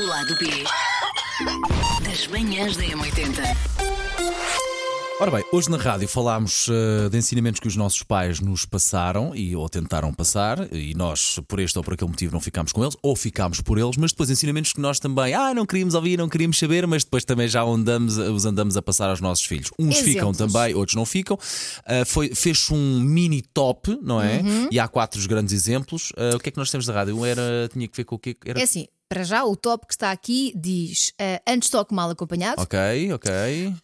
O lado B das manhãs da M80. Ora bem, hoje na rádio falámos uh, de ensinamentos que os nossos pais nos passaram e ou tentaram passar, e nós, por este ou por aquele motivo, não ficámos com eles, ou ficámos por eles, mas depois ensinamentos que nós também, ah, não queríamos ouvir, não queríamos saber, mas depois também já andamos, os andamos a passar aos nossos filhos. Uns ficam Exemplos. também, outros não ficam. Uh, foi, fez um mini top, não é? E há quatro grandes exemplos. Uh, o que é que nós temos da rádio? Um era, tinha que ver com o que era. É assim, para já o top que está aqui diz eh, antes toque mal acompanhado, Ok, ok.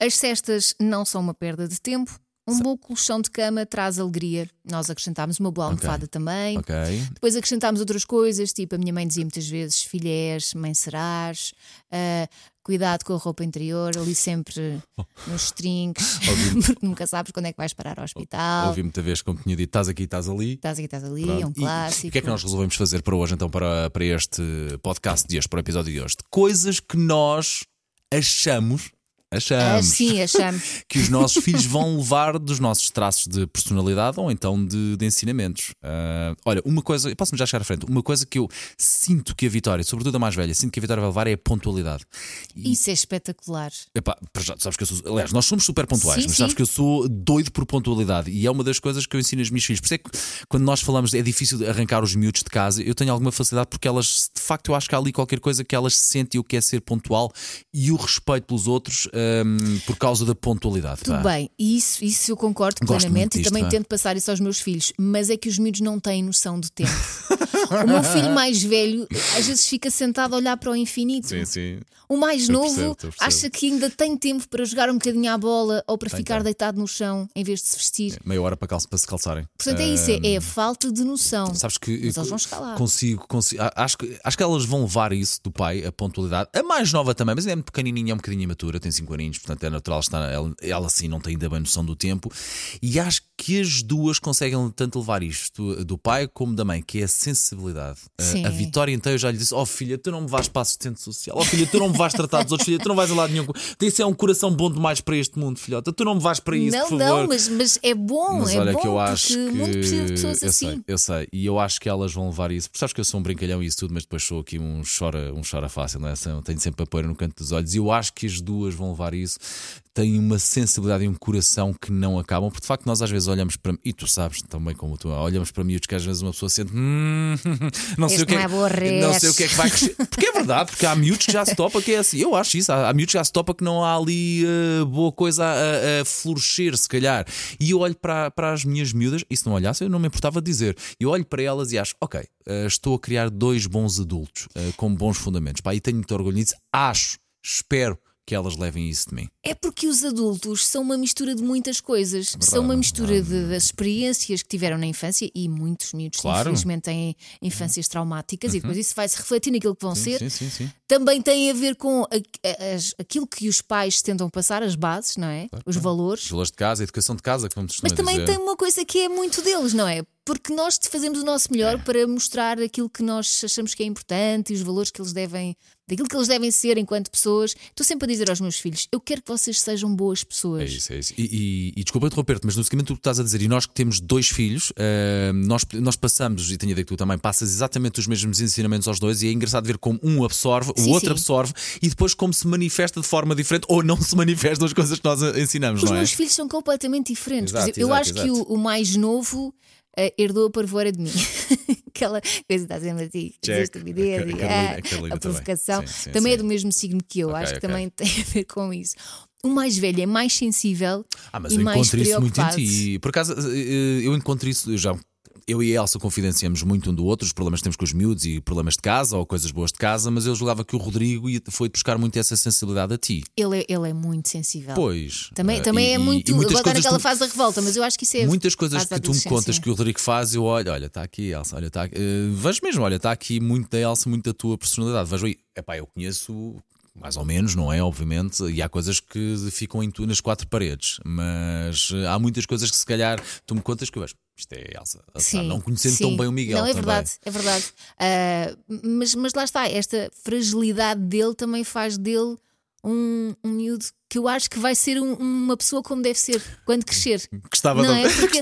as cestas não são uma perda de tempo, um bom colchão de cama traz alegria. Nós acrescentámos uma boa almofada também. Ok. Depois acrescentámos outras coisas, tipo a minha mãe dizia muitas vezes filés, mãe serás, eh, cuidado com a roupa interior, ali sempre nos trinques, porque nunca sabes quando é que vais parar ao hospital. Ouvi muita vez, como tinha dito, estás aqui, estás ali. Estás aqui, estás ali, Pronto. é um E clássico. O que é que nós resolvemos fazer para hoje, então, para, para este podcast de hoje, para o episódio de hoje? Coisas que nós achamos, Ah, achamos, sim, achamos. que os nossos filhos vão levar dos nossos traços de personalidade ou então de, de ensinamentos. Ah, olha, uma coisa, eu posso-me já chegar à frente, uma coisa que eu sinto que a Vitória, sobretudo a mais velha, sinto que a Vitória vai levar é a pontualidade. Isso é espetacular. Epá, sabes que eu sou. Aliás, nós somos super pontuais, Sim, mas sim. sabes que eu sou doido por pontualidade e é uma das coisas que eu ensino aos meus filhos. Por isso é que quando nós falamos é difícil arrancar os miúdos de casa, eu tenho alguma facilidade porque elas, de facto, eu acho que há ali qualquer coisa que elas sentem o que é ser pontual e o respeito pelos outros hum, por causa da pontualidade. Tudo pá. bem, isso, isso eu concordo Gosto plenamente e também é. tento passar isso aos meus filhos, mas é que os miúdos não têm noção do tempo. o meu filho mais velho às vezes fica sentado a olhar para o infinito. Sim, sim. O mais Eu novo percebo, percebo. acha que ainda tem tempo para jogar um bocadinho à bola ou para ficar tem. deitado no chão em vez de se vestir. Meia hora para, calça, para se calçarem. Portanto, é isso, é, é a falta de noção. Sabes que Mas eu eles vão lá. consigo, consigo acho, que, acho que elas vão levar isso do pai, a pontualidade. A mais nova também, mas é muito pequenininha, é um bocadinho imatura, tem 5 aninhos, portanto é natural estar. Ela, ela sim não tem ainda bem noção do tempo. E acho que as duas conseguem tanto levar isto do pai como da mãe, que é a sensibilidade. A- Sim. A, Vitória, então, eu já lhe disse: Oh filha, tu não me vais para assistente social, oh filha, tu não me vais tratar dos outros, filha, tu não vais a lado nenhum. Isso é um coração bom demais para este mundo, filhota, tu não me vais para isso, não, por favor. não, mas, mas é bom, Mas é olha bom que eu acho porque que. o mundo precisa de pessoas eu assim. sei, eu sei. E eu acho que elas vão levar isso. Porque sabes que eu sou um brincalhão e isso tudo, mas depois sou aqui um chora, um chora fácil, não é? Tenho sempre a poeira no canto dos olhos. E eu acho que as duas vão levar isso. Têm uma sensibilidade e um coração que não acabam. Porque de facto nós às vezes olhamos para. E tu sabes também como tu, olhamos para miúdos que às vezes uma pessoa sente. "Hum, não sei Este o que é, é Não res." sei o que é que vai crescer. Porque é verdade, porque há miúdos que já se topa que é assim. Eu acho isso. Há, há miúdos que já se topa que não há ali eh, boa coisa a, a- florescer, se calhar. E eu olho para, para as minhas miúdas, e se não olhasse, eu não me importava de dizer. Eu olho para elas e acho, ok, eh, estou a criar dois bons adultos eh, com bons fundamentos. Pá, e tenho muito orgulho nisso. Acho, espero que elas levem isso de mim. É porque os adultos são uma mistura de muitas coisas. são uma mistura de- das experiências que tiveram na infância e muitos miúdos, Claro. infelizmente, têm infâncias traumáticas e depois isso vai se refletir naquilo que vão ser. Sim, sim, sim. Também tem a ver com a- a- aquilo que os pais tentam passar, as bases, não é? Os valores. Os valores de casa, a educação de casa, como se Mas também dizer. tem uma coisa que é muito deles, não é? Porque nós fazemos o nosso melhor para mostrar aquilo que nós achamos que é importante e os valores que eles devem, daquilo que eles devem ser enquanto pessoas. Estou sempre a dizer aos meus filhos: eu quero que vocês sejam boas É pessoas. isso, é isso. E, e- e desculpa interromper-te, mas no seguimento que tu estás a dizer, e nós que temos dois filhos, eh, nós, nós passamos, e tenho a ideia que tu também passas exatamente os mesmos ensinamentos aos dois, e é engraçado ver como um absorve, o Sim, outro sim. absorve, e depois como se manifesta de forma diferente ou não se manifestam as coisas que nós ensinamos, Os é? meus filhos são completamente diferentes. Por Exato, exemplo, eu exato, acho que exato. o, o mais novo eh, herdou a parvoura de mim. Aquela coisa está sempre assim, estupidez, A a ah, a a também. provocação. Sim, sim, também é sim. do mesmo signo que eu. Ok, acho que ok. também tem a ver com isso. O mais velho é mais sensível Ah, mas e eu mais encontro isso muito em ti. Por acaso, eh, eu encontro isso, eu já. Eu e a Elsa confidenciamos muito um do outro, os problemas que temos com os miúdos e problemas de casa ou coisas boas de casa, mas eu julgava que o Rodrigo foi buscar muito essa sensibilidade a ti. Ele é, ele é muito sensível. Pois. Também, eh, também e- é e- muito. e muitas agora coisas aquela tu- fase da revolta, mas eu acho que isso é. Muitas coisas que tu me contas que o Rodrigo faz, eu olho, olha, está aqui, Elsa, olha, está aqui. eh, vejo mesmo, olha, está aqui muito da Elsa, muito da tua personalidade. Vejo aí, epá, eu conheço mais ou menos, não é? Obviamente, e há coisas que ficam em tu nas quatro paredes, mas eh, há muitas coisas que se calhar tu me contas que eu vejo. Isto é Elsa, de não conhecendo tão sim. bem o Miguel. Não, é também. verdade, é verdade. Ah, mas, mas lá está, esta fragilidade dele também faz dele um, um miúdo que eu acho que vai ser um- uma pessoa como deve ser quando crescer. Gostava Não de... é? Porque,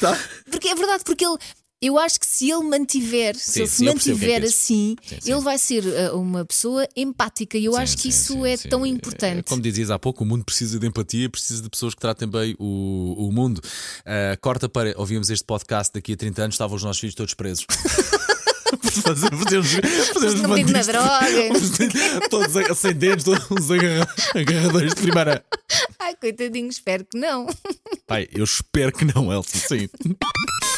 porque é verdade, porque ele, Eu acho que se ele mantiver, se Sim, ele se o que é mantiver dizes. assim, Sim, sim. ele vai ser uh, uma pessoa empática e eu acho que isso é tão É, importante. Como dizias há pouco, o mundo precisa de empatia, precisa de pessoas que tratem bem o, o mundo. Ah, corta para. Ouvíamos este podcast daqui a 30 anos, estavam os nossos filhos todos presos. Fazer- Fazemos, fazemos na droga. Todos a- sem dedos, todos agarra- agarradores de primeira. Ai, coitadinho, espero que não. Pai, eu espero que não, Elsa. Sim.